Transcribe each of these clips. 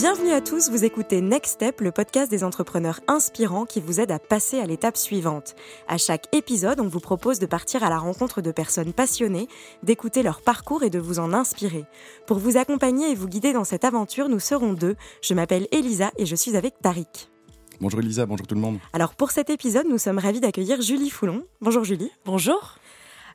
Bienvenue à tous, vous écoutez Next Step, le podcast des entrepreneurs inspirants qui vous aide à passer à l'étape suivante. À chaque épisode, on vous propose de partir à la rencontre de personnes passionnées, d'écouter leur parcours et de vous en inspirer. Pour vous accompagner et vous guider dans cette aventure, nous serons deux. Je m'appelle Elisa et je suis avec Tariq. Bonjour Elisa, bonjour tout le monde. Alors pour cet épisode, nous sommes ravis d'accueillir Julie Foulon. Bonjour Julie. Bonjour.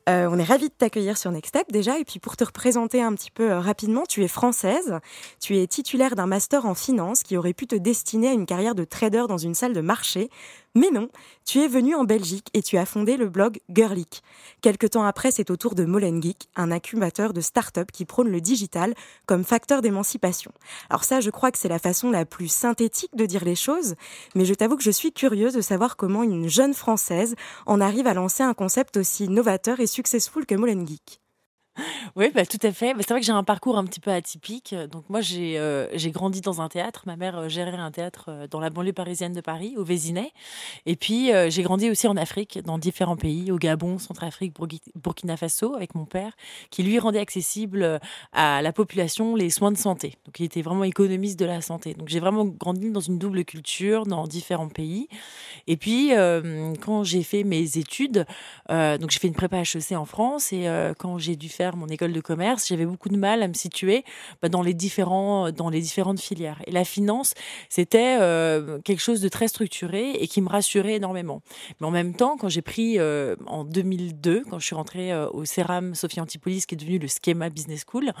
Euh, on est ravis de t'accueillir sur Next Step déjà. Et puis pour te représenter un petit peu euh, rapidement, tu es française, tu es titulaire d'un master en finance qui aurait pu te destiner à une carrière de trader dans une salle de marché. Mais non, tu es venu en Belgique et tu as fondé le blog Girlic. Quelque temps après, c'est au tour de Molengeek, un incubateur de start-up qui prône le digital comme facteur d'émancipation. Alors ça, je crois que c'est la façon la plus synthétique de dire les choses, mais je t'avoue que je suis curieuse de savoir comment une jeune Française en arrive à lancer un concept aussi novateur et successful que Molengeek. Oui, bah, tout à fait. C'est vrai que j'ai un parcours un petit peu atypique. Donc moi, j'ai euh, grandi dans un théâtre. Ma mère euh, gérait un théâtre euh, dans la banlieue parisienne de Paris, au Vésinet. Et puis, j'ai grandi aussi en Afrique, dans différents pays, au Gabon, Centrafrique, Burkina Faso, avec mon père, qui lui rendait accessible à la population les soins de santé. Donc il était vraiment économiste de la santé. Donc j'ai vraiment grandi dans une double culture, dans différents pays. Et puis, quand j'ai fait mes études, donc j'ai fait une prépa HEC en France, et quand j'ai dû faire mon école de commerce, j'avais beaucoup de mal à me situer bah, dans, les différents, dans les différentes filières. Et la finance, c'était euh, quelque chose de très structuré et qui me rassurait énormément. Mais en même temps, quand j'ai pris euh, en 2002, quand je suis rentrée euh, au CERAM Sophie Antipolis, qui est devenu le Schema Business School,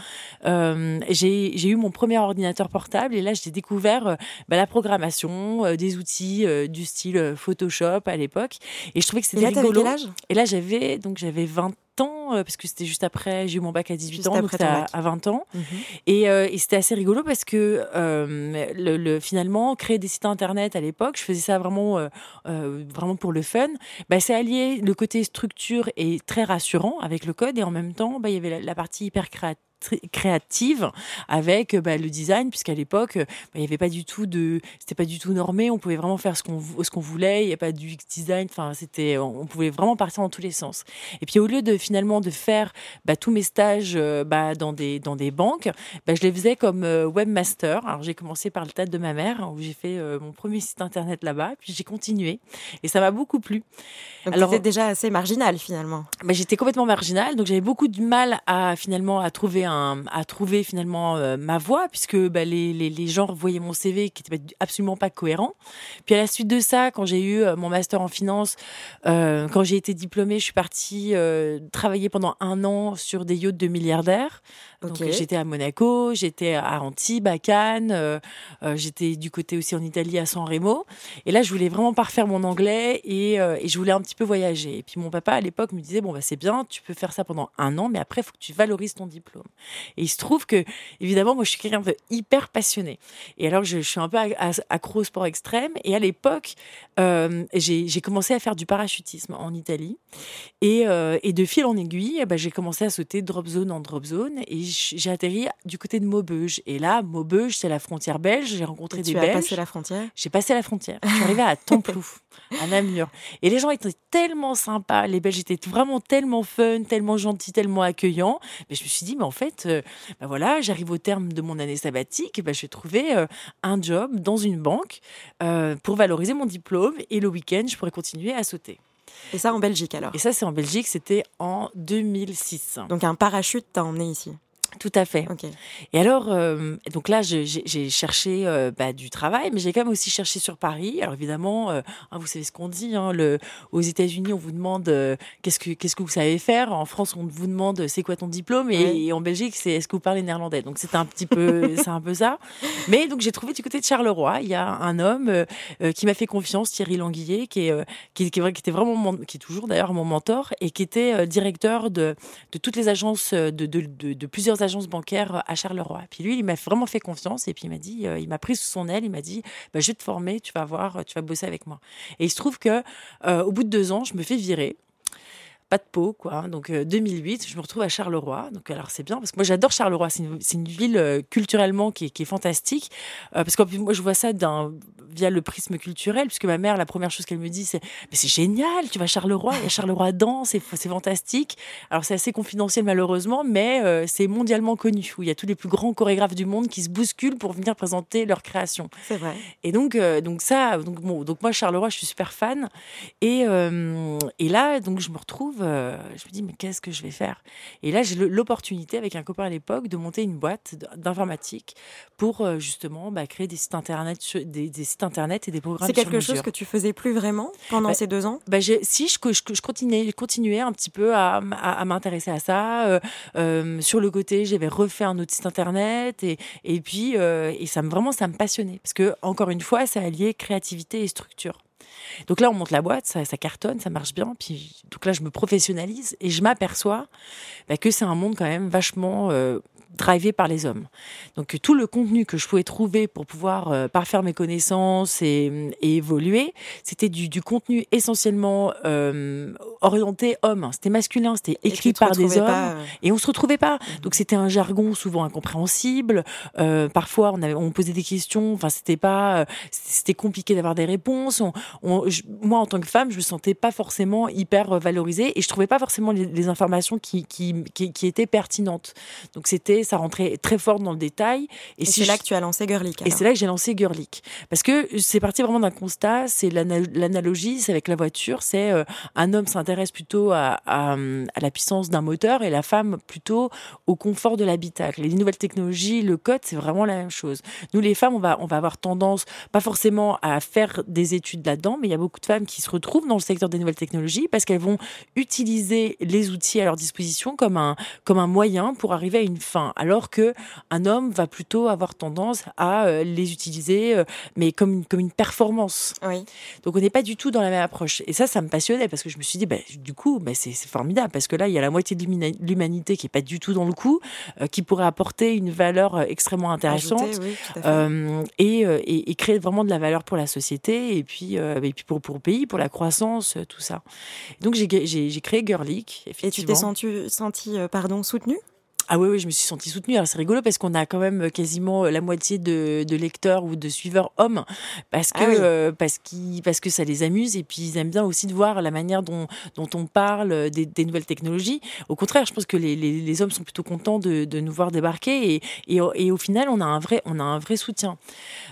j'ai eu mon premier ordinateur portable et là, j'ai découvert bah, la programmation, des outils du style Photoshop à l'époque. Et je trouvais que c'était rigolo. Et là, j'avais donc j'avais 20 ans, euh, parce que c'était juste après, j'ai eu mon bac à 18 ans, donc c'était à, 20 ans. Mhm. Euh, et, c'était assez rigolo parce que euh, le, finalement, créer des sites internet à l'époque, je faisais ça vraiment, vraiment pour le fun. Bah, c'est allié le côté structure et très rassurant avec le code, et en même temps, bah, il y avait la partie hyper créative créative avec euh, bah, le design puisqu'à l'époque euh, bah, il n'y avait pas du tout de c'était pas du tout normé. On pouvait vraiment faire ce qu'on ce qu'on voulait. Il n'y a pas du design. Enfin c'était on pouvait vraiment partir dans tous les sens. Et puis au lieu de finalement de faire bah, tous mes stages euh, bah, dans des dans des banques bah, je les faisais comme webmaster. Alors j'ai commencé par le tête de ma mère où j'ai fait mon premier site internet là-bas. Puis j'ai continué. Et ça m'a beaucoup plu. Donc alors c'était déjà assez marginal finalement. Bah, j'étais complètement marginal donc j'avais beaucoup de mal à finalement à trouver à trouver finalement euh, ma voie, puisque bah, les, les, gens voyaient mon CV qui était absolument pas cohérent. Puis à la suite de ça, quand j'ai eu euh, mon master en finance, euh, quand j'ai été diplômée, je suis partie travailler pendant un an sur des yachts de milliardaires. Donc j'étais à Monaco, j'étais à Antibes, à Cannes, j'étais du côté aussi en Italie à San Remo. Et là, je voulais vraiment parfaire mon anglais et, et je voulais un petit peu voyager. Et puis mon papa à l'époque me disait bon bah c'est bien, tu peux faire ça pendant un an, mais après il faut que tu valorises ton diplôme. Et il se trouve que, évidemment, moi, je suis quelqu'un de hyper passionné. Et alors, je, suis un peu accro au sport extrême. Et à l'époque, euh, j'ai commencé à faire du parachutisme en Italie. Et, euh, et de fil en aiguille, eh ben, j'ai commencé à sauter drop zone en drop zone. Et j'ai atterri du côté de Maubeuge. Et là, Maubeuge, c'est la frontière belge. J'ai rencontré des tu Belges. Tu as passé la frontière? J'ai passé la frontière. Je suis arrivée à Templouf, à Namur. Et les gens étaient tellement sympas. Les Belges étaient vraiment tellement fun, tellement gentils, tellement accueillants. Mais je me suis dit, mais en fait, euh, ben voilà, j'arrive au terme de mon année sabbatique, ben je vais trouver euh, un job dans une banque euh, pour valoriser mon diplôme et le week-end, je pourrais continuer à sauter. Et ça en Belgique alors? Et ça, c'est en Belgique, c'était en 2006. Donc un parachute t'a emmené ici? Tout à fait. Et alors, euh, donc là, j'ai cherché euh, bah, du travail, mais j'ai quand même aussi cherché sur Paris. Alors évidemment, euh, hein, vous savez ce qu'on dit. Hein, le, aux États-Unis, on vous demande qu'est-ce que qu'est-ce que vous savez faire. En France, on vous demande c'est quoi ton diplôme, et, en Belgique, c'est est-ce que vous parlez néerlandais? Donc c'est un petit peu, c'est un peu ça. Mais donc j'ai trouvé du côté de Charleroi, il y a un homme qui m'a fait confiance, Thierry Languillet, qui est qui, qui, était vraiment qui est toujours d'ailleurs mon mentor et qui était directeur de de toutes les agences de de, de, de plusieurs agence bancaire à Charleroi. Puis lui, il m'a vraiment fait confiance et puis il m'a dit, euh, il m'a pris sous son aile, il m'a dit, bah, je vais te former, tu vas voir, tu vas bosser avec moi. Et il se trouve que euh, au bout de deux ans, je me fais virer pas de peau, quoi. Donc 2008, je me retrouve à Charleroi. Donc alors c'est bien parce que moi j'adore Charleroi. C'est une, une, ville culturellement qui est, qui est fantastique parce que moi je vois ça via le prisme culturel puisque ma mère la première chose qu'elle me dit c'est mais c'est génial, tu vas à Charleroi, il y a Charleroi danse, c'est c'est fantastique. Alors c'est assez confidentiel malheureusement, mais c'est mondialement connu où il y a tous les plus grands chorégraphes du monde qui se bousculent pour venir présenter leur création. C'est vrai. Et donc donc ça donc bon donc moi Charleroi je suis super fan et et là donc je me retrouve euh, je me dis, mais qu'est-ce que je vais faire? Et là, j'ai l'opportunité, avec un copain à l'époque, de monter une boîte d'informatique pour euh, justement bah, créer des sites internet, des, sites internet et des programmes. C'est quelque chose que tu faisais plus vraiment pendant bah, ces deux ans? bah, Si, je, je, je, continuais, continuais un petit peu à, à, m'intéresser à ça. Euh, sur le côté, j'avais refait un autre site internet et, et puis et ça me vraiment ça me passionnait parce que encore une fois, ça alliait créativité et structure. Donc là, on monte la boîte, ça, cartonne, ça marche bien. Puis donc là, je me professionnalise et je m'aperçois bah, que c'est un monde quand même vachement euh, drivé par les hommes. Donc tout le contenu que je pouvais trouver pour pouvoir euh, parfaire mes connaissances et, évoluer, c'était du, contenu essentiellement euh, orienté homme. C'était masculin, c'était écrit par des hommes euh, et on se retrouvait pas. Mhm. Donc c'était un jargon souvent incompréhensible. parfois on, avait, on posait des questions. Enfin c'était pas, c'était compliqué d'avoir des réponses. On, moi en tant que femme, je me sentais pas forcément hyper valorisée et je trouvais pas forcément les, informations qui, qui, qui, qui étaient pertinentes. Donc c'était ça rentrait très fort dans le détail. Et, c'est là que tu as lancé Girlic. Et c'est là que j'ai lancé Girlic. Parce que c'est parti vraiment d'un constat, c'est l'analogie, c'est avec la voiture, c'est euh, un homme s'intéresse plutôt à, à, la puissance d'un moteur et la femme plutôt au confort de l'habitacle. Les nouvelles technologies, le code, c'est vraiment la même chose. Nous, les femmes, on va, on va avoir tendance, pas forcément à faire des études là-dedans, mais il y a beaucoup de femmes qui se retrouvent dans le secteur des nouvelles technologies parce qu'elles vont utiliser les outils à leur disposition comme un, comme un moyen pour arriver à une fin alors que un homme va plutôt avoir tendance à euh, les utiliser, euh, mais comme une, comme une performance. Donc on n'est pas du tout dans la même approche. Et ça, ça me passionnait parce que je me suis dit, bah, du coup, bah, c'est formidable parce que là, il y a la moitié de l'humanité qui est pas du tout dans le coup, euh, qui pourrait apporter une valeur extrêmement intéressante et, et, créer vraiment de la valeur pour la société et puis, et puis pour, pour le pays, pour la croissance, tout ça. Donc j'ai créé Girlic. Et tu t'es senti, senti pardon, soutenu? Ah oui, oui, je me suis sentie soutenue. Alors c'est rigolo parce qu'on a quand même quasiment la moitié de, de lecteurs ou de suiveurs hommes parce que ah euh, parce qu'ils parce que ça les amuse et puis ils aiment bien aussi de voir la manière dont dont on parle des, des nouvelles technologies. Au contraire, je pense que les, les, les hommes sont plutôt contents de, de nous voir débarquer et, et, et, au final on a un vrai on a un vrai soutien.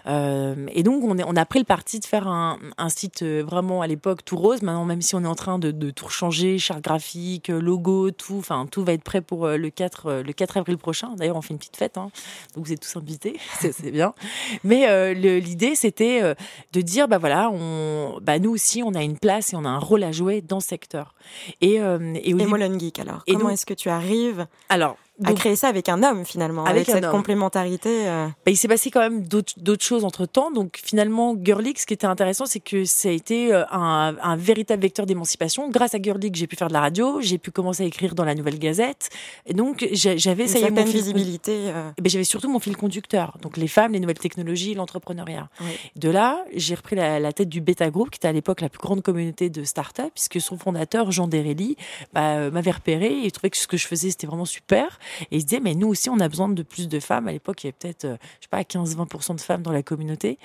Euh, et donc on est, on a pris le parti de faire un, un site euh, vraiment à l'époque tout rose. Maintenant même si on est en train de, de tout changer, charte graphique, logo, tout, enfin tout va être prêt pour le 4 le 4 avril prochain. D'ailleurs, on fait une petite fête, hein. donc vous êtes tous invités, c'est bien. Mais euh, l'idée, c'était euh, de dire, bah voilà, on, bah nous aussi, on a une place et on a un rôle à jouer dans ce secteur. Et, euh, et, Geek, alors, comment est-ce que tu arrives Alors, à créer ça avec un homme finalement, avec, cette complémentarité. Euh. Bah, il s'est passé quand même d'autres choses entre temps. Donc finalement, Girlic, ce qui était intéressant, c'est que ça a été euh, un, un véritable vecteur d'émancipation. Grâce à Girlic, j'ai pu faire de la radio, j'ai pu commencer à écrire dans la Nouvelle Gazette. Et donc j'avais ça y est mon visibilité. Euh. Ben, j'avais surtout mon fil conducteur. Donc les femmes, les nouvelles technologies, l'entrepreneuriat. De là, j'ai repris la, la, tête du Beta Group, qui était à l'époque la plus grande communauté de start-up, puisque son fondateur Jean Derelli bah, m'avait repéré et trouvait que ce que je faisais c'était vraiment super. Et il se disait, mais nous aussi, on a besoin de plus de femmes. À l'époque, il y avait peut-être, euh, je sais pas, 15-20% de femmes dans la communauté.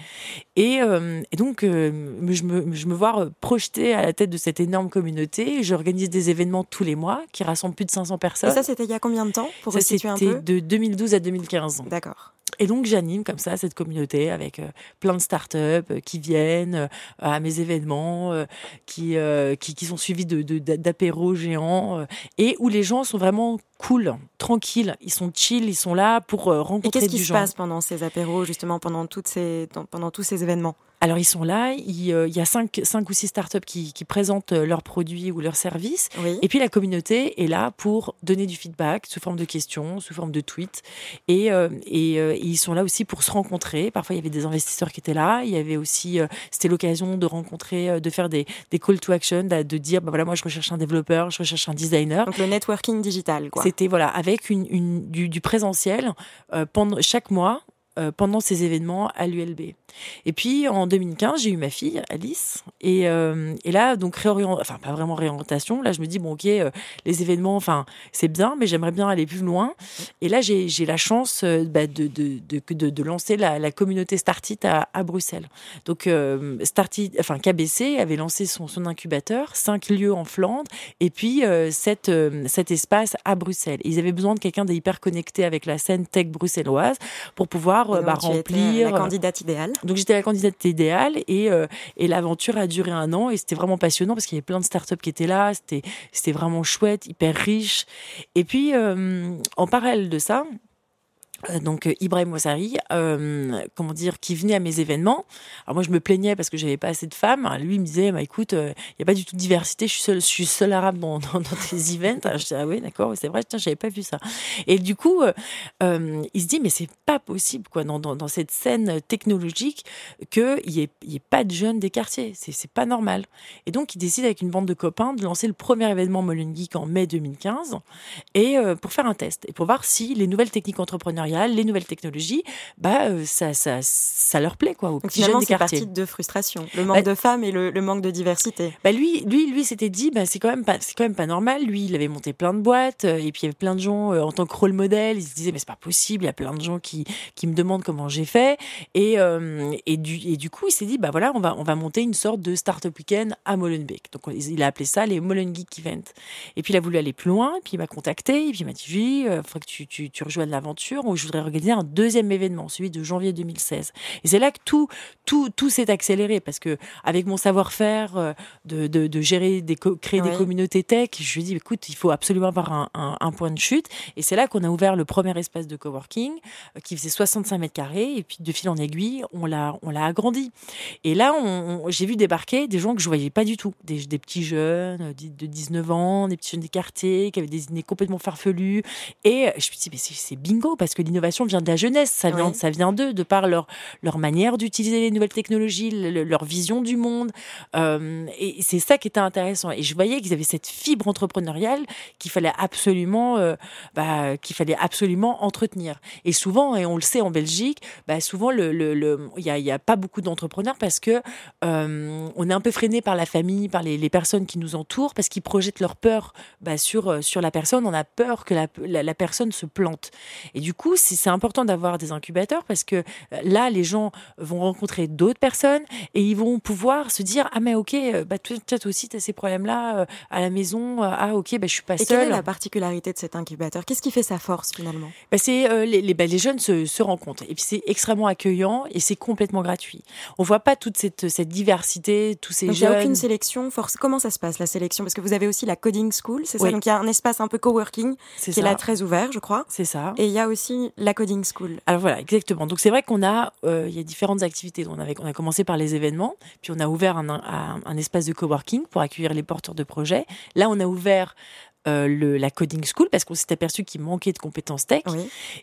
Et, euh, et donc, euh, je, me, je me vois projeter à la tête de cette énorme communauté. J'organise des événements tous les mois qui rassemblent plus de 500 personnes. Et ça, c'était il y a combien de temps pour Ça, c'était de 2012 à 2015. D'accord. Et donc j'anime comme ça cette communauté avec plein de startups up qui viennent à mes événements, qui, qui, qui sont suivis de d'apéros géants et où les gens sont vraiment cool, tranquilles, ils sont chill, ils sont là pour euh, rencontrer Et qu'est-ce qui se passe pendant ces apéros, justement, pendant, toutes ces, pendant tous ces événements? Alors ils sont là, il, euh, y a cinq, cinq ou six startups qui, qui présentent euh, leurs produits ou leurs services. Et puis la communauté est là pour donner du feedback sous forme de questions, sous forme de tweets. Et, et, ils sont là aussi pour se rencontrer. Parfois il y avait des investisseurs qui étaient là. Il y avait aussi, c'était l'occasion de rencontrer, de faire des, des call to action, de, dire, bah voilà, moi je recherche un développeur, je recherche un designer. Donc le networking digital, quoi. C'était voilà avec une, une du, du, présentiel euh, pendant chaque mois euh, pendant ces événements à l'ULB. Et puis en 2015, j'ai eu ma fille Alice, et, euh, là donc réorientation, enfin pas vraiment réorientation. Là, je me dis bon ok, euh, les événements, enfin c'est bien, mais j'aimerais bien aller plus loin. Et là, j'ai la chance bah, de, de, de, de, lancer la, communauté Startit à, Bruxelles. Donc Startit, enfin KBC avait lancé son, son incubateur, cinq lieux en Flandre, et puis cet espace à Bruxelles. Ils avaient besoin de quelqu'un d'hyper connecté avec la scène tech bruxelloise pour pouvoir euh, bah, remplir. La euh, candidate idéale. Donc j'étais la candidate idéale et, euh, et l'aventure a duré un an et c'était vraiment passionnant parce qu'il y avait plein de startups qui étaient là. C'était vraiment chouette, hyper riche. Et puis en parallèle de ça, euh, donc euh, Ibrahim Ouassari, euh, comment dire, qui venait à mes événements. Alors moi je me plaignais parce que j'avais pas assez de femmes. Lui il me disait, bah écoute, il euh, y a pas du tout de diversité. Je suis seule, je suis arabe dans, dans, tes events. Je dis ah oui d'accord, c'est vrai, tiens j'avais pas vu ça. Et du coup, il se dit mais c'est pas possible quoi dans, cette scène technologique que il y ait, pas de jeunes des quartiers. C'est c'est pas normal. Et donc il décide avec une bande de copains de lancer le premier événement Molen Geek en mai 2015 et pour faire un test et pour voir si les nouvelles techniques entrepreneuriales les nouvelles technologies, bah euh, ça, ça, ça leur plaît quoi. Aux jeunes des quartiers. partie de frustration, le manque bah de femmes et le, manque de diversité. Bah lui, lui, lui, s'était dit, bah c'est quand même pas, c'est quand même pas normal. Lui, il avait monté plein de boîtes euh, et puis il y avait plein de gens euh, en tant que rôle modèle. Il se disait mais c'est pas possible. Il y a plein de gens qui qui me demandent comment j'ai fait et et du et du coup il s'est dit bah voilà on va on va monter une sorte de startup weekend à Molenbeek. Donc il a appelé ça les Molen Geek Event. Et puis il a voulu aller plus loin. Et puis il m'a contacté et puis il m'a dit oui, il faudrait que tu tu, tu rejoignes l'aventure voudrais organiser un deuxième événement, celui de janvier 2016. Et c'est là que tout, tout, tout s'est accéléré parce que avec mon savoir-faire euh, de, de, de, gérer, des créer des communautés tech, je lui ai dit, écoute, il faut absolument avoir un, un, un point de chute. Et c'est là qu'on a ouvert le premier espace de coworking euh, qui faisait 65 mètres carrés. Et puis de fil en aiguille, on l'a, on l'a agrandi. Et là, on, j'ai vu débarquer des gens que je voyais pas du tout, des, des petits jeunes euh, de 19 ans, des petits jeunes des quartiers qui avaient des idées complètement farfelues. Et je me suis dit, mais c'est bingo parce que l'innovation vient de la jeunesse, ça vient, ça vient d'eux, de par leur, leur manière d'utiliser les nouvelles technologies, leur vision du monde. Euh, et c'est ça qui était intéressant. Et je voyais qu'ils avaient cette fibre entrepreneuriale qu'il fallait absolument, euh, bah, qu'il fallait absolument entretenir. Et souvent, et on le sait en Belgique, bah, souvent le, le, le, y a, y a pas beaucoup d'entrepreneurs parce que euh, on est un peu freiné par la famille, par les, les personnes qui nous entourent, parce qu'ils projettent leur peur bah, sur sur la personne. On a peur que la, la, la personne se plante. Et du coup, c'est important d'avoir des incubateurs parce que euh, là, les gens vont rencontrer d'autres personnes et ils vont pouvoir se dire ah mais ok, euh, bah toi, aussi tu as ces problèmes-là euh, à la maison. ah ok, bah je suis pas seule. Et quelle est la particularité de cet incubateur? Qu'est-ce qui fait sa force finalement? Bah, c'est les, les, bah, les, jeunes se, se, rencontrent et puis c'est extrêmement accueillant et c'est complètement gratuit. On voit pas toute cette, cette diversité, tous ces donc, jeunes. Il n'y a aucune sélection. Force. Comment ça se passe la sélection? Parce que vous avez aussi la coding school, c'est ça? Donc il y a un espace un peu coworking qui est là très ouvert, je crois. C'est ça. Et il y a aussi la coding school. Alors voilà, exactement. Donc c'est vrai qu'on a, euh, il y a différentes activités. On, on a commencé par les événements, puis on a ouvert un, un espace de coworking pour accueillir les porteurs de projets. Là, on a ouvert euh, le, la coding school parce qu'on s'est aperçu qu'il manquait de compétences tech.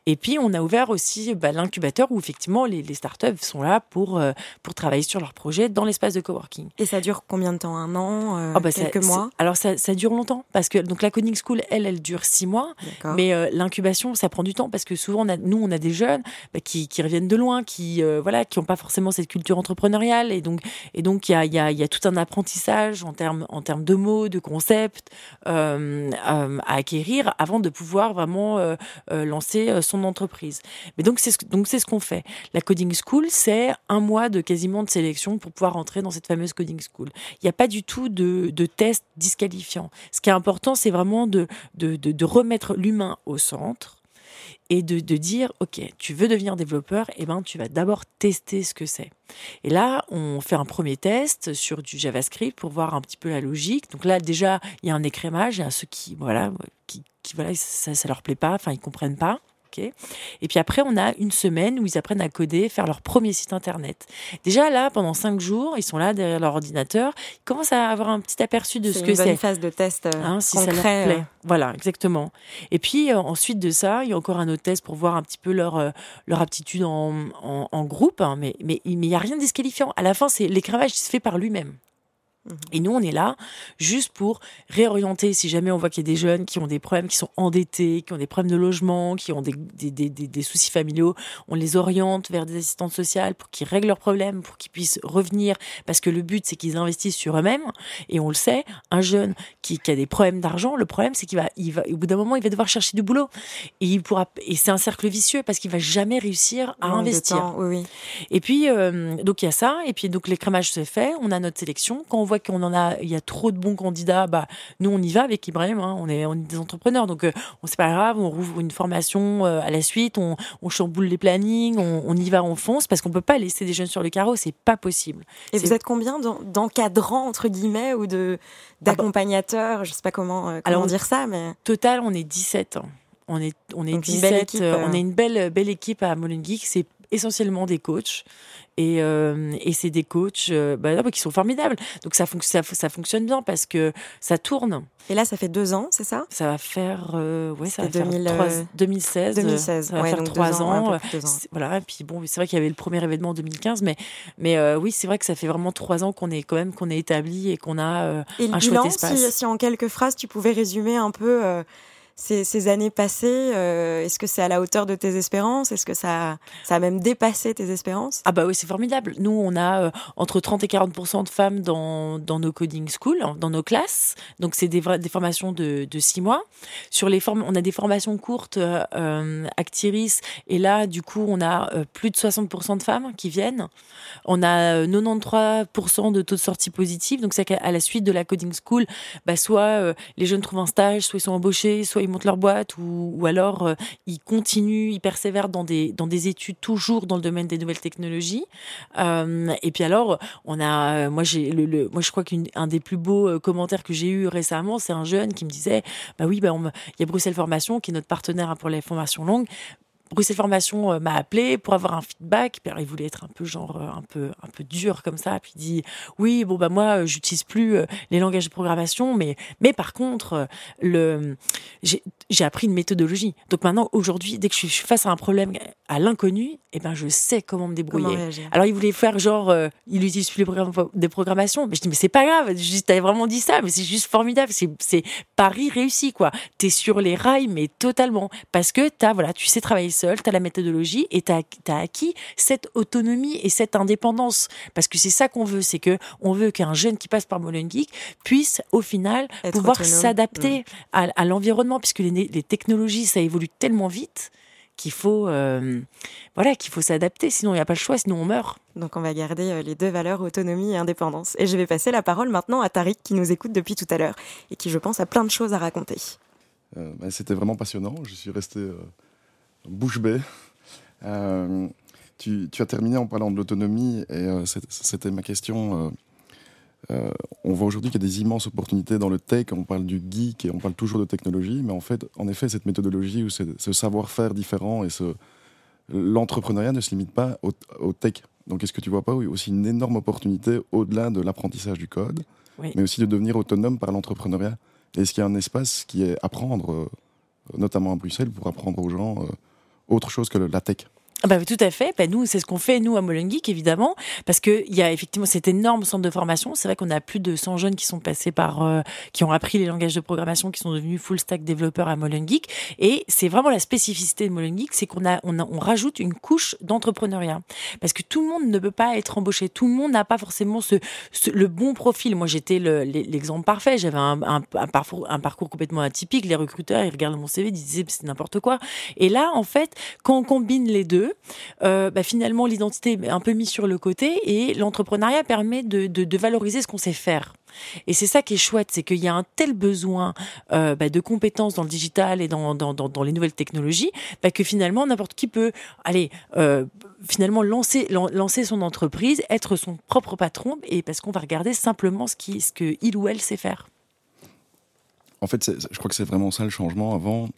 Et puis on a ouvert aussi bah, l'incubateur où effectivement les, les, startups sont là pour euh, pour travailler sur leurs projets dans l'espace de coworking. Et ça dure combien de temps? Un an euh, oh, bah, Quelques mois? Alors ça, ça, dure longtemps parce que donc la coding school elle elle dure six mois, mais euh, l'incubation ça prend du temps parce que souvent on a, nous on a des jeunes bah, qui, qui reviennent de loin, qui voilà qui ont pas forcément cette culture entrepreneuriale et donc et donc il y a il y a, y a tout un apprentissage en termes en termes de mots, de concepts. Euh, euh, à acquérir avant de pouvoir vraiment euh, euh, lancer son entreprise. Mais donc c'est ce, donc c'est ce qu'on fait. La coding school, c'est un mois de quasiment de sélection pour pouvoir entrer dans cette fameuse coding school. Il n'y a pas du tout de, de test disqualifiant. Ce qui est important, c'est vraiment de, de, de remettre l'humain au centre et de, de, dire ok tu veux devenir développeur et eh ben tu vas d'abord tester ce que c'est. Et là on fait un premier test sur du JavaScript pour voir un petit peu la logique. Donc là déjà il y a un écrémage il y a ceux qui voilà qui, qui voilà ça ça leur plaît pas enfin ils comprennent pas et puis après, on a une semaine où ils apprennent à coder, faire leur premier site internet. Déjà là, pendant cinq jours, ils sont là derrière leur ordinateur, ils commencent à avoir un petit aperçu de ce que c'est. une phase de test euh, hein, si ça leur plaît. Euh. Voilà, exactement. Et puis euh, ensuite de ça, il y a encore un autre test pour voir un petit peu leur leur aptitude en, en, groupe, hein, mais mais il n'y a rien de disqualifiant. À la fin, c'est l'écrémage se fait par lui-même. Mhm. Et nous, on est là juste pour réorienter, si jamais on voit qu'il y a des jeunes qui ont des problèmes, qui sont endettés, qui ont des problèmes de logement, qui ont des, des, des, des soucis familiaux, on les oriente vers des assistantes sociales pour qu'ils règlent leurs problèmes, pour qu'ils puissent revenir, parce que le but, c'est qu'ils investissent sur eux-mêmes. Et on le sait, un jeune qui, qui a des problèmes d'argent, le problème, c'est qu'il va, il va, au bout d'un moment, il va devoir chercher du boulot. Et il pourra, et c'est un cercle vicieux parce qu'il va jamais réussir à investir. oui, oui. Et puis, euh, donc il y a ça. Et puis, donc l'écrémage se fait, on a notre sélection. Quand on voit qu'on en a, il y a trop de bons candidats, bah, nous, on y va avec Ibrahim. Hein. on, est, on est des entrepreneurs. Donc, euh, on c'est pas grave, on rouvre une formation euh, à la suite, on, on chamboule les plannings, on, y va, on fonce parce qu'on peut pas laisser des jeunes sur le carreau, c'est pas possible. Et vous êtes combien d'encadrants, entre guillemets, ou de ah bah d'accompagnateurs? Je sais pas comment, euh, comment dire ça, mais. Total, on est 17. On est, on est 17, on est une belle, belle équipe à Molengeek. C'est essentiellement des coachs. Et, euh, et c'est des coachs euh, bah, qui sont formidables. Donc ça, ça, ça, fonctionne bien parce que ça tourne. Et là, ça fait deux ans, c'est ça? Ça va faire, euh, ouais, ça va 2000, faire 2016. 2016, ça va faire trois ans. ans. Voilà. Et puis bon, c'est vrai qu'il y avait le premier événement en 2015, mais mais oui, c'est vrai que ça fait vraiment trois ans qu'on est quand même qu'on est établi et qu'on a et un chouette espace. Si, si, en quelques phrases, tu pouvais résumer un peu ces, années passées, euh, est-ce que c'est à la hauteur de tes espérances? Est-ce que ça, ça a même dépassé tes espérances? Ah bah oui, c'est formidable. Nous, on a euh, entre 30 et 40% de femmes dans, dans nos coding schools, dans nos classes. Donc c'est des, formations de, six mois. Sur les formes, on a des formations courtes, euh, Actiris, et là, du coup, on a plus de 60% de femmes qui viennent. On a 93% de taux de sortie positif. Donc c'est qu'à la suite de la coding school, bah, soit les jeunes trouvent un stage, soit ils sont embauchés, soit ils montent leur boîte ou, ou alors euh, ils continuent, ils persévèrent dans des, dans des études toujours dans le domaine des nouvelles technologies. Euh, et puis alors, on a, moi j'ai le, le, moi je crois qu'un des plus beaux euh, commentaires que j'ai eu récemment, c'est un jeune qui me disait, bah oui, bah il y a Bruxelles Formation qui est notre partenaire pour les formations longues. Bruxelles Formation euh, m'a appelé pour avoir un feedback. Il voulait être un peu genre euh, un peu un peu dur comme ça. Puis il dit oui bon bah moi euh, j'utilise plus les langages de programmation, mais mais par contre le j'ai appris une méthodologie. Donc maintenant aujourd'hui dès que je suis face à un problème à l'inconnu, eh ben je sais comment me débrouiller. Alors il voulait faire genre il utilise plus les programmes de programmation, mais je dis mais c'est pas grave. T'avais vraiment dit ça, mais c'est juste formidable. C'est Paris réussi quoi. T'es sur les rails mais totalement parce que t'as voilà tu sais travailler seul, tu as la méthodologie et tu as, acquis cette autonomie et cette indépendance. Parce que c'est ça qu'on veut, c'est que on veut qu'un jeune qui passe par Molen Geek puisse au final pouvoir s'adapter mm. à, l'environnement, puisque les, technologies, ça évolue tellement vite qu'il faut euh, voilà qu'il faut s'adapter sinon il n'y a pas le choix sinon on meurt donc on va garder euh, les deux valeurs autonomie et indépendance et je vais passer la parole maintenant à Tariq qui nous écoute depuis tout à l'heure et qui je pense a plein de choses à raconter euh, bah, c'était vraiment passionnant je suis resté bouche bée. Euh, tu, as terminé en parlant de l'autonomie et euh, c'était ma question. Euh, on voit aujourd'hui qu'il y a des immenses opportunités dans le tech. On parle du geek et on parle toujours de technologie, mais en fait, en effet, cette méthodologie ou ce, savoir-faire différent et ce, l'entrepreneuriat ne se limite pas au, tech. Donc, est-ce que tu vois pas aussi une énorme opportunité au-delà de l'apprentissage du code, mais aussi de devenir autonome par l'entrepreneuriat? Est-ce qu'il y a un espace qui est à prendre, notamment à Bruxelles, pour apprendre aux gens autre chose que la tech? Ah bah, tout à fait. Bah, nous, c'est ce qu'on fait, nous, à Molengeek, évidemment, parce qu'il y a effectivement cet énorme centre de formation. C'est vrai qu'on a plus de 100 jeunes qui sont passés par, euh, qui ont appris les langages de programmation, qui sont devenus full stack développeurs à Molengeek. Et c'est vraiment la spécificité de Molengeek, c'est qu'on a, on, on rajoute une couche d'entrepreneuriat. Parce que tout le monde ne peut pas être embauché. Tout le monde n'a pas forcément ce, le bon profil. Moi, j'étais l'exemple parfait. J'avais un, parcours, un parcours complètement atypique. Les recruteurs, ils regardent mon CV, ils disaient, c'est n'importe quoi. Et là, en fait, quand on combine les deux, euh, bah, finalement l'identité est un peu mise sur le côté et l'entrepreneuriat permet de, valoriser ce qu'on sait faire. Et c'est ça qui est chouette, c'est qu'il y a un tel besoin euh, bah, de compétences dans le digital et dans, les nouvelles technologies bah, que finalement n'importe qui peut aller euh, finalement lancer, son entreprise, être son propre patron, et parce qu'on va regarder simplement ce qu'il ou elle sait faire. En fait, je crois que c'est vraiment ça le changement. Avant,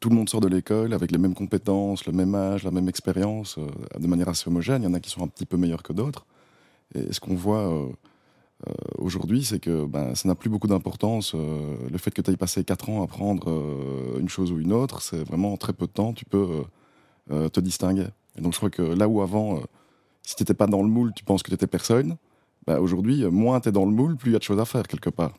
tout le monde sort de l'école avec les mêmes compétences, le même âge, la même expérience, euh, de manière assez homogène. Il y en a qui sont un petit peu meilleurs que d'autres. Et ce qu'on voit euh, euh, aujourd'hui, c'est que ben, ça n'a plus beaucoup d'importance. le fait que tu aies passé 4 ans à apprendre une chose ou une autre, c'est vraiment en très peu de temps, tu peux te distinguer. Et donc je crois que là où avant, si tu n'étais pas dans le moule, tu penses que tu étais personne, bah, aujourd'hui, moins tu es dans le moule, plus il y a de choses à faire quelque part.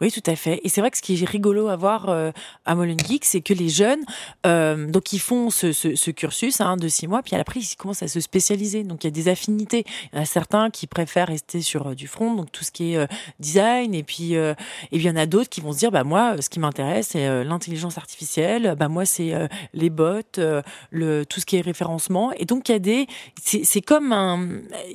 Oui, tout à fait. Et c'est vrai que ce qui est rigolo à voir euh, à Molen Geek, c'est que les jeunes, euh, donc ils font ce, cursus hein, de six mois, puis après ils commencent à se spécialiser. Donc il y a des affinités. Il y en a certains qui préfèrent rester sur euh, du front, donc tout ce qui est euh, design, et puis et il y en a d'autres qui vont se dire, bah moi, ce qui m'intéresse, c'est l'intelligence artificielle. Bah moi, c'est les bots, le tout ce qui est référencement. Et donc il y a des, c'est comme un,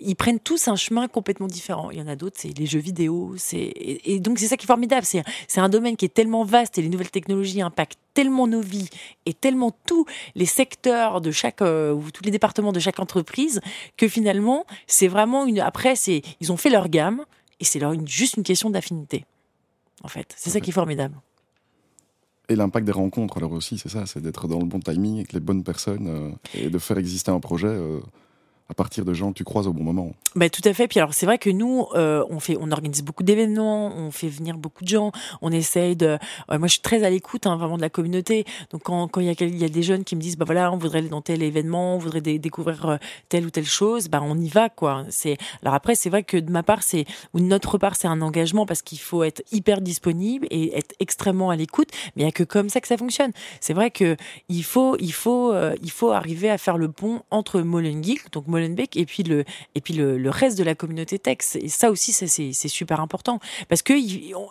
ils prennent tous un chemin complètement différent. Il y en a d'autres, c'est les jeux vidéo, c'est et, et donc c'est ça qui formidable. C'est un domaine qui est tellement vaste et les nouvelles technologies impactent tellement nos vies et tellement tous les secteurs de chaque euh, ou tous les départements de chaque entreprise que finalement c'est vraiment une. Après, c'est ils ont fait leur gamme et c'est leur juste une question d'affinité. En fait, c'est ça qui est formidable. Et l'impact des rencontres, alors aussi, c'est ça, c'est d'être dans le bon timing avec les bonnes personnes euh, et de faire exister un projet. Euh, à partir de gens tu croises au bon moment. Bah, tout à fait. Puis alors c'est vrai que nous, euh, on fait, on organise beaucoup d'événements, on fait venir beaucoup de gens, on essaye de. moi, je suis très à l'écoute, hein, vraiment de la communauté. Donc quand quand il y a il y a des jeunes qui me disent, bah voilà, on voudrait aller dans tel événement, on voudrait découvrir euh, telle ou telle chose, bah on y va quoi. C'est alors après c'est vrai que de ma part c'est ou de notre part c'est un engagement parce qu'il faut être hyper disponible et être extrêmement à l'écoute. Mais il y a que comme ça que ça fonctionne. C'est vrai que il faut il faut euh, il faut arriver à faire le pont entre Molengeek, donc Molenbeek et puis le et puis le, reste de la communauté tech. Et ça aussi, c'est super important parce que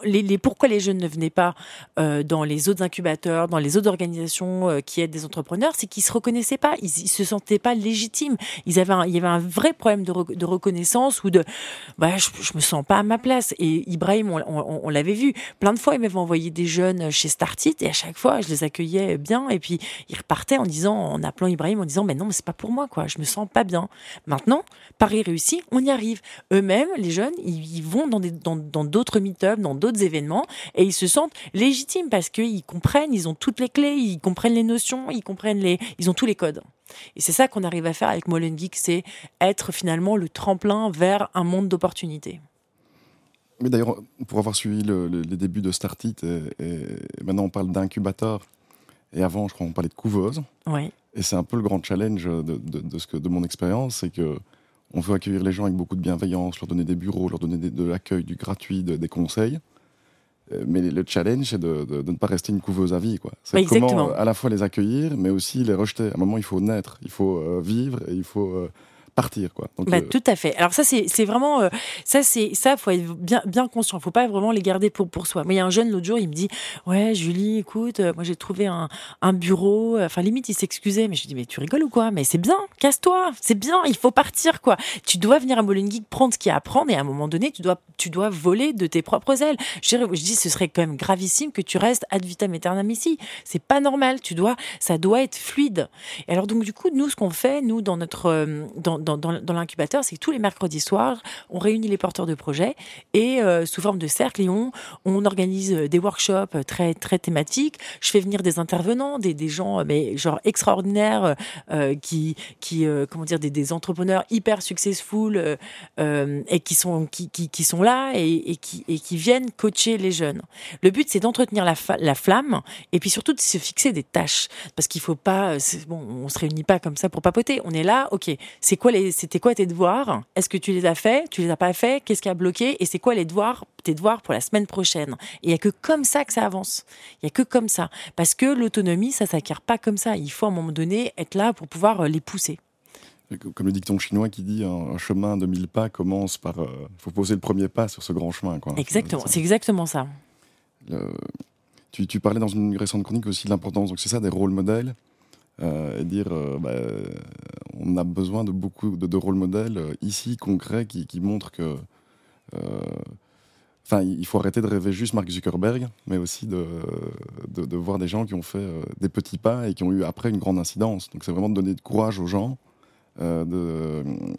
les, pourquoi les jeunes ne venaient pas euh, dans les autres incubateurs, dans les autres organisations euh, qui aident des entrepreneurs, c'est qu'ils se reconnaissaient pas, ils, ils, se sentaient pas légitimes. Ils avaient, il y avait un vrai problème de, de reconnaissance ou de, bah, je, je, me sens pas à ma place. Et Ibrahim, on l'avait vu plein de fois, il m'avait envoyé des jeunes chez Startit et à chaque fois, je les accueillais bien et puis ils repartaient en disant, en appelant Ibrahim, en disant, mais non, mais c'est pas pour moi, quoi. Je me sens pas bien. Maintenant, Paris réussi, on y arrive. Eux-mêmes, les jeunes, ils, vont dans d'autres dans, meet-up, dans d'autres événements, et ils se sentent légitimes parce qu'ils comprennent, ils ont toutes les clés, ils comprennent les notions, ils comprennent les, ils ont tous les codes. Et c'est ça qu'on arrive à faire avec Molen Geek, c'est être finalement le tremplin vers un monde d'opportunités. Mais d'ailleurs, pour avoir suivi les débuts de Startit, et, maintenant on parle d'incubateur, et avant, je crois, on parlait de couveuse. Oui. Et c'est un peu le grand challenge de, de, ce que, de mon expérience, c'est que on veut accueillir les gens avec beaucoup de bienveillance, leur donner des bureaux, leur donner de l'accueil, du gratuit, des conseils. Euh, mais le challenge, c'est de, ne pas rester une couveuse à vie. C'est comment à la fois les accueillir, mais aussi les rejeter. À un moment, il faut naître, il faut euh, vivre et il faut euh, partir quoi. Donc, bah, euh, Tout à fait. Alors ça c'est vraiment euh, ça c'est ça faut être bien bien conscient. Faut pas vraiment les garder pour pour soi. Mais il y a un jeune l'autre jour il me dit ouais Julie écoute euh, moi j'ai trouvé un, un bureau. Enfin limite il s'excusait mais je lui dis mais tu rigoles ou quoi? Mais c'est bien casse-toi c'est bien il faut partir quoi. Tu dois venir à Geek prendre ce qu'il y a à prendre et à un moment donné tu dois tu dois voler de tes propres ailes. Je, je dis ce serait quand même gravissime que tu restes ad vitam aeternam ici. C'est pas normal. Tu dois ça doit être fluide. Et alors donc du coup nous ce qu'on fait nous dans notre dans dans, l'incubateur, c'est que tous les mercredis soirs, on réunit les porteurs de projets et euh, sous forme de cercle on, organise des workshops très très thématiques. Je fais venir des intervenants, des, gens mais genre extraordinaires euh, qui qui euh, comment dire des, entrepreneurs hyper successful et qui sont qui, qui, sont là et, et, qui et qui viennent coacher les jeunes. Le but c'est d'entretenir la, la flamme et puis surtout de se fixer des tâches parce qu'il faut pas bon on se réunit pas comme ça pour papoter. On est là, ok. C'est quoi c'était quoi tes devoirs? Est-ce que tu les as faits? Tu les as pas faits? Qu'est-ce qui a bloqué? Et c'est quoi les devoirs tes devoirs pour la semaine prochaine? Il y a que comme ça que ça avance. Il y a que comme ça parce que l'autonomie ça s'acquiert pas comme ça. Il faut à un moment donné être là pour pouvoir euh, les pousser. Comme le dicton chinois qui dit un chemin de mille pas commence par. Il euh, faut poser le premier pas sur ce grand chemin. Quoi. Exactement, c'est exactement ça. tu, tu, parlais dans une récente chronique aussi de l'importance, donc c'est ça, des rôles modèles. Euh, et dire euh, bah, on a besoin de beaucoup de, rôles modèles euh, ici concrets qui, montrent que Enfin, il faut arrêter de rêver juste Mark Zuckerberg, mais aussi de, de, de voir des gens qui ont fait des petits pas et qui ont eu après une grande incidence. Donc c'est vraiment de donner de courage aux gens, de,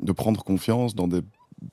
de, prendre confiance dans des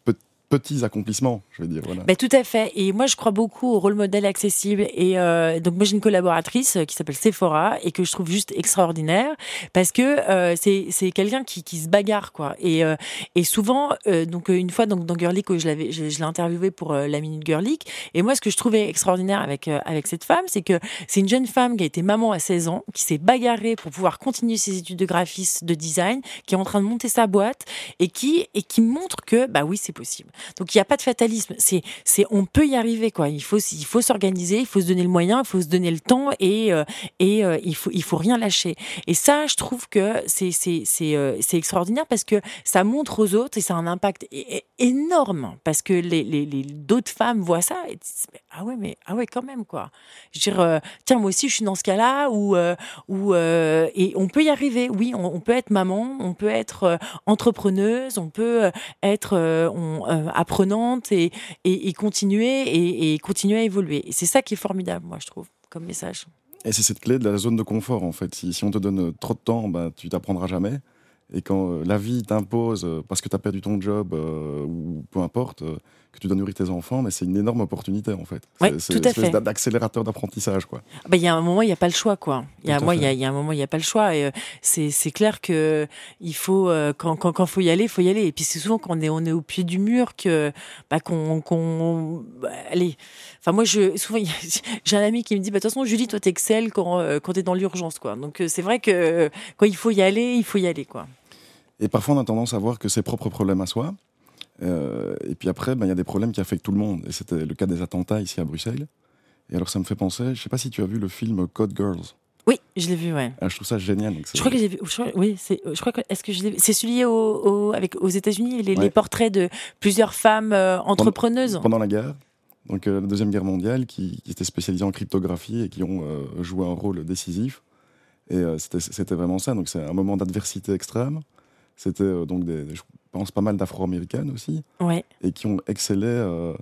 petits petits accomplissements, je vais dire. Voilà. Ben, tout à fait. Et moi, je crois beaucoup au rôle modèle accessible. Et euh, donc, moi, j'ai une collaboratrice qui s'appelle Sephora et que je trouve juste extraordinaire parce que euh, c'est quelqu'un qui, qui se bagarre quoi. Et euh, et souvent, euh, donc une fois donc dans Girlic, je l'avais, je, l'ai interviewé pour euh, la minute Girlic. Et moi, ce que je trouvais extraordinaire avec euh, avec cette femme, c'est que c'est une jeune femme qui a été maman à 16 ans, qui s'est bagarrée pour pouvoir continuer ses études de graphisme, de design, qui est en train de monter sa boîte et qui et qui montre que bah oui, c'est possible. Donc il n'y a pas de fatalisme. C'est, c'est, on peut y arriver quoi. Il faut, il faut s'organiser, il faut se donner le moyen, il faut se donner le temps et euh, et euh, il faut, il faut rien lâcher. Et ça, je trouve que c'est c'est c'est euh, c'est extraordinaire parce que ça montre aux autres et ça a un impact énorme parce que les les, les d'autres femmes voient ça et disent ah ouais mais ah ouais quand même quoi. Je veux dire tiens moi aussi je suis dans ce cas-là où où et on peut y arriver. Oui, on, peut être maman, on peut être entrepreneuse, on peut être apprenante et, et, continuer et, continuer à évoluer. C'est ça qui est formidable, moi, je trouve, comme message. Et c'est cette clé de la zone de confort, en fait. Si, si on te donne trop de temps, bah, tu t'apprendras jamais. Et quand euh, la vie t'impose, euh, parce que tu as perdu ton job, euh, ou peu importe, que tu dois nourrir tes enfants, mais c'est une énorme opportunité en fait. c'est tout à fait. d'accélérateur d'apprentissage quoi. Ah bah, il y a un moment, il n'y a pas le choix quoi. Il y a, moi, il y, a un moment, il n'y a pas le choix. Et c'est, clair que il faut quand, quand, quand faut y aller, il faut y aller. Et puis c'est souvent quand on est on est au pied du mur que bah, qu'on qu'on bah, allez. Enfin moi je souvent j'ai un ami qui me dit bah de toute façon Julie toi t'excelles quand quand t'es dans l'urgence quoi. Donc c'est vrai que quand il faut y aller, il faut y aller quoi. Et parfois, on a tendance à voir que ses propres problèmes à soi. Euh, et puis après, ben, il y a des problèmes qui affectent tout le monde. Et c'était le cas des attentats ici à Bruxelles. Et alors, ça me fait penser, je ne sais pas si tu as vu le film Code Girls. Oui, je l'ai vu, ouais. Ah, je trouve ça génial. je crois que j'ai vu. oui, c'est. Je crois que est-ce que je C'est celui au, avec aux États-Unis, les, portraits de plusieurs femmes euh, entrepreneuses pendant, la guerre. Donc euh, la deuxième guerre mondiale, qui, qui étaient spécialisées en cryptographie et qui ont joué un rôle décisif. Et c'était vraiment ça. Donc c'est un moment d'adversité extrême. C'était euh, donc, des, je pense, pas mal d'Afro-Américaines aussi, et qui ont excellé. Euh,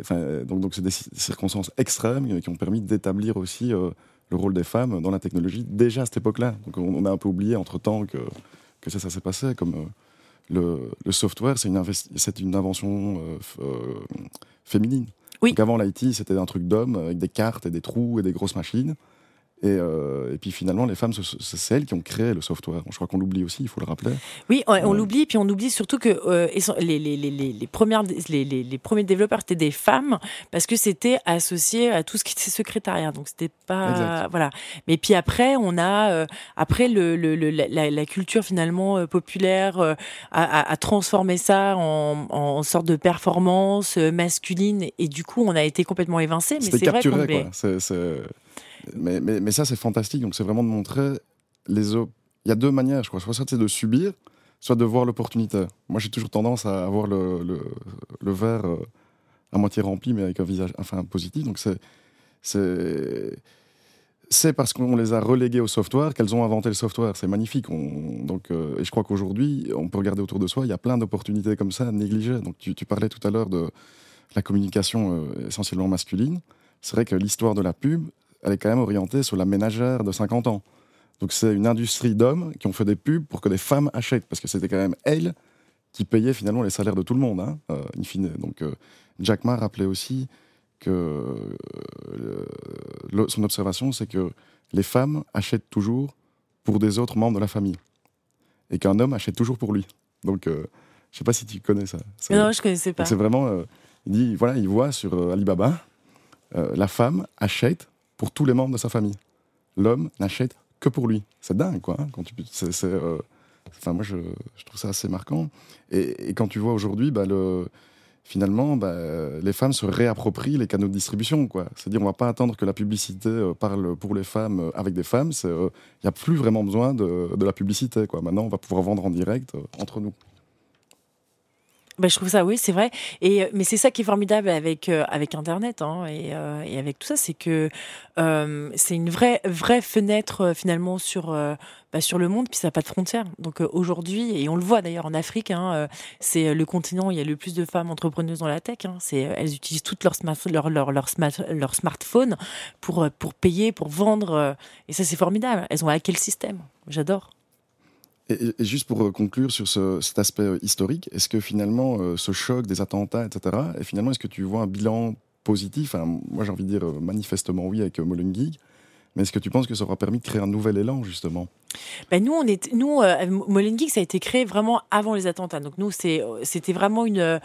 enfin, donc, donc c'est des circonstances extrêmes qui ont permis d'établir aussi euh, le rôle des femmes dans la technologie déjà à cette époque-là. Donc on a un peu oublié entre-temps que, que ça, ça s'est passé. Comme le, le, software, c'est une, une invention féminine. Oui. Donc avant l'IT, c'était un truc d'homme avec des cartes et des trous et des grosses machines. Euh, et, puis finalement, les femmes, c'est celles qui ont créé le software. je crois qu'on l'oublie aussi, il faut le rappeler. Oui, on, l'oublie, puis on oublie surtout que euh, les, les, les, les, premières, les, premiers développeurs étaient des femmes parce que c'était associé à tout ce qui était secrétariat. Donc c'était pas voilà. Mais puis après, on a euh, après le, le, la, culture finalement populaire a, transformé ça en, en, sorte de performance masculine et du coup, on a été complètement évincé. Mais c'est vrai qu'on mais, mais, ça, c'est fantastique. Donc, c'est vraiment de montrer les Il y a deux manières, je crois. Soit c'est de subir, soit de voir l'opportunité. Moi, j'ai toujours tendance à avoir le, le, verre euh, à moitié rempli, mais avec un visage enfin, positif. Donc, c'est. C'est parce qu'on les a relégués au software qu'elles ont inventé le software. C'est magnifique. On, donc, euh, et je crois qu'aujourd'hui, on peut regarder autour de soi, il y a plein d'opportunités comme ça négligées. Donc, tu, tu parlais tout à l'heure de la communication euh, essentiellement masculine. C'est vrai que l'histoire de la pub, elle est quand même orientée sur la ménagère de 50 ans. Donc c'est une industrie d'hommes qui ont fait des pubs pour que les femmes achètent, parce que c'était quand même elles qui payaient finalement les salaires de tout le monde, hein, euh, in fine. Donc euh, Jack Ma rappelait aussi que euh, son observation, c'est que les femmes achètent toujours pour des autres membres de la famille, et qu'un homme achète toujours pour lui. Donc je ne sais pas si tu connais ça. Non, je connaissais pas. C'est vraiment, il dit, voilà, il voit sur Alibaba, la femme achète pour tous les membres de sa famille. L'homme n'achète que pour lui. C'est dingue, quoi. Hein, quand tu, euh, enfin, moi, je, trouve ça assez marquant. Et, quand tu vois aujourd'hui, bah, le, finalement, bah, les femmes se réapproprient les canaux de distribution. Quoi. C'est-à-dire, on ne va pas attendre que la publicité euh, parle pour les femmes euh, avec des femmes. Il n'y a plus vraiment besoin de, de, la publicité. Quoi. Maintenant, on va pouvoir vendre en direct entre nous. Bah, je trouve ça, oui, c'est vrai. Et, euh, mais c'est ça qui est formidable avec, euh, avec Internet hein, et, euh, et, avec tout ça, c'est que c'est une vraie, vraie fenêtre finalement sur, bah, sur le monde, puis ça n'a pas de frontières. Donc aujourd'hui, et on le voit d'ailleurs en Afrique, hein, c'est le continent où il y a le plus de femmes entrepreneuses dans la tech. Hein, c'est, elles utilisent toutes leur, leur, leur, leur, smart, leur smartphone pour, pour payer, pour vendre. et ça, c'est formidable. Elles ont hacké le système. J'adore. Et, juste pour euh, conclure sur cet aspect euh, historique, est-ce que finalement euh, ce choc des attentats, etc., et finalement est-ce que tu vois un bilan positif? Moi j'ai envie de dire manifestement oui avec Molengeek, mais est-ce que tu penses que ça aura permis de créer un nouvel élan justement? Ben nous, on est, nous, euh, ça a été créé vraiment avant les attentats. Donc nous, c'est, c'était vraiment une,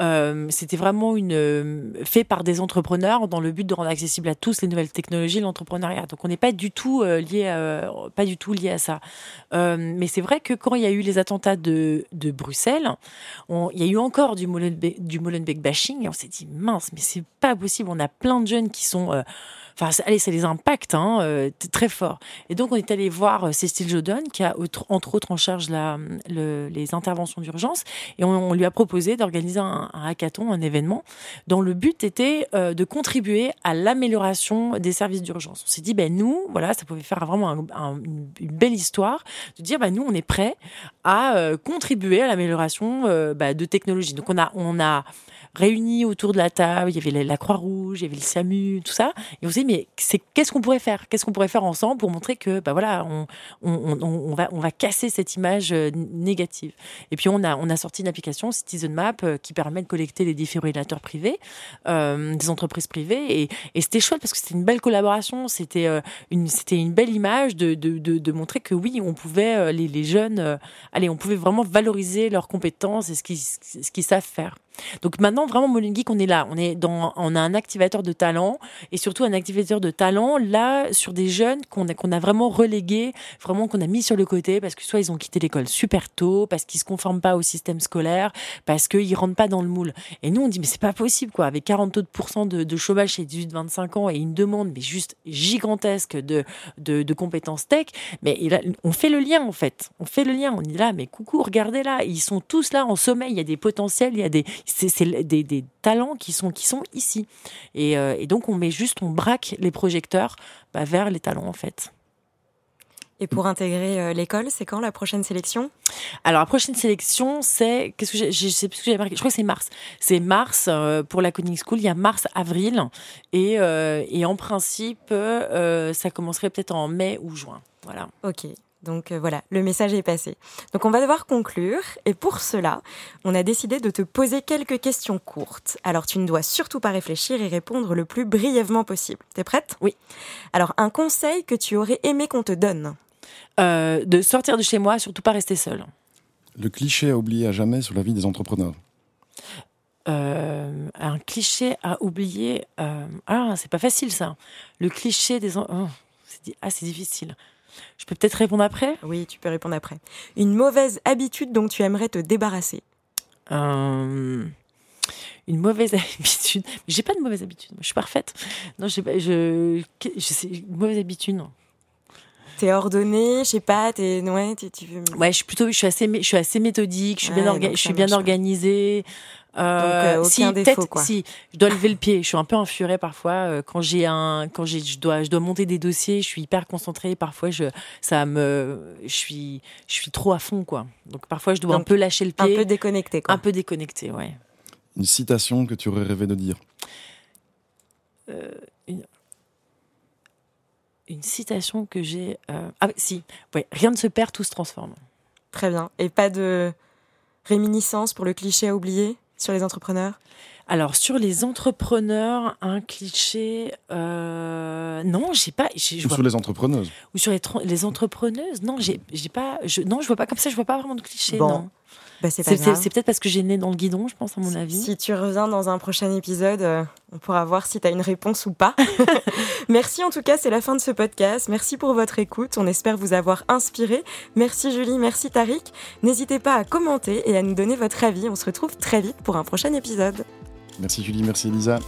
euh, c'était vraiment une, euh, fait par des entrepreneurs dans le but de rendre accessible à tous les nouvelles technologies, l'entrepreneuriat. Donc on n'est pas du tout euh, lié, à, pas du tout lié à ça. Euh, mais c'est vrai que quand il y a eu les attentats de, de Bruxelles, il y a eu encore du Molenbeek, du Molenbeek bashing et on s'est dit mince, mais c'est pas possible. On a plein de jeunes qui sont euh, Enfin, allez, ça les impacte hein, euh, très fort. Et donc, on est allé voir euh, Cécile Jodon, qui a entre autres en charge les interventions d'urgence, et on, lui a proposé d'organiser un, hackathon, un événement, dont le but était euh, de contribuer à l'amélioration des services d'urgence. On s'est dit, ben nous, voilà, ça pouvait faire vraiment un, un, une belle histoire de dire, ben nous, on est prêts à contribuer à l'amélioration bah, de technologies. Donc, on a, on a réunis autour de la table. Il y avait la, Croix-Rouge, il y avait le SAMU, tout ça. Et on s'est dit, mais qu'est-ce qu'on pourrait faire? Qu'est-ce qu'on pourrait faire ensemble pour montrer que, bah voilà, on, va, on va casser cette image euh, négative? Et puis on a, on a sorti une application Citizen Map euh, qui permet de collecter les défibrillateurs privés euh, des entreprises privées. Et, c'était chouette parce que c'était une belle collaboration. C'était une, c'était une belle image de, de, de, montrer que oui, on pouvait les, les jeunes, allez, on pouvait vraiment valoriser leurs compétences et ce qu'ils, ce qu'ils savent faire. Donc maintenant, vraiment, Molin Geek, on est là. On, est dans, on a un activateur de talent et surtout un activateur de talent là sur des jeunes qu'on a, qu'on a vraiment relégués, vraiment qu'on a mis sur le côté parce que soit ils ont quitté l'école super tôt, parce qu'ils se conforment pas au système scolaire, parce qu'ils rentrent pas dans le moule. Et nous, on dit, mais c'est pas possible, quoi. Avec 40% de, de chômage chez 18-25 ans et une demande, mais juste gigantesque de, de, compétences tech, mais on fait le lien, en fait. On fait le lien. On est là, mais coucou, regardez là. Ils sont tous là en sommeil. Il y a des potentiels, il y a des, c'est des, des, talents qui sont, qui sont ici. Et, euh, et, donc, on met juste, on braque les projecteurs bah, vers les talents, en fait. Et pour intégrer euh, l'école, c'est quand la prochaine sélection? Alors la prochaine sélection, c'est qu'est-ce que j'ai, je sais plus ce que j'ai marqué. Je crois que c'est mars. C'est mars euh, pour la coding school. Il y a mars, avril, et, euh, et en principe, euh, ça commencerait peut-être en mai ou juin. Voilà. Ok. Donc euh, voilà, le message est passé. Donc on va devoir conclure et pour cela, on a décidé de te poser quelques questions courtes. Alors tu ne dois surtout pas réfléchir et répondre le plus brièvement possible. T'es prête? Oui. Alors un conseil que tu aurais aimé qu'on te donne? Euh, De sortir de chez moi, surtout pas rester seul. Le cliché à oublier à jamais sur la vie des entrepreneurs euh, un cliché à oublier. Euh, ah, c'est pas facile ça. Le cliché des. Oh, c'est ah, c'est difficile. Je peux peut-être répondre après? Oui, tu peux répondre après. Une mauvaise habitude dont tu aimerais te débarrasser? Euh, Une mauvaise habitude. J'ai pas de mauvaise habitude. Je suis parfaite. Non, je sais pas. Je, je sais, une mauvaise habitude. Non. T'es ordonnée, je sais pas, t'es ouais, tu veux. Ouais, je suis plutôt, je suis assez, je suis assez méthodique, je suis ouais, bien, orga je suis bien organisée. Euh, Donc, euh, si, défaut, quoi. si, je dois lever le pied. Je suis un peu infurée parfois euh, quand j'ai un, quand j'ai, je dois, je dois monter des dossiers. Je suis hyper concentrée. Parfois, je, ça me, je suis, je suis trop à fond, quoi. Donc parfois, je dois Donc, un peu lâcher le pied. Un peu déconnecté, quoi. Un peu déconnecté, ouais. Une citation que tu aurais rêvé de dire. Euh, une, une citation que j'ai. Euh... Ah si, ouais, rien ne se perd, tout se transforme. Très bien. Et pas de réminiscence pour le cliché à oublier? Sur les entrepreneurs? Alors sur les entrepreneurs, un cliché, euh, non, j'ai pas. Ou sur pas, les entrepreneuses. Ou sur les, les entrepreneuses, non, j'ai, j'ai pas, je, non, je vois pas comme ça, je vois pas vraiment de cliché, bon. non. Bah, c'est, c'est, c'est peut-être parce que j'ai né dans le guidon, je pense, à mon avis. Si tu reviens dans un prochain épisode, euh, on pourra voir si tu as une réponse ou pas. Merci en tout cas, c'est la fin de ce podcast. Merci pour votre écoute. On espère vous avoir inspiré. Merci Julie, merci Tariq. N'hésitez pas à commenter et à nous donner votre avis. On se retrouve très vite pour un prochain épisode. Merci Julie, merci Elisa.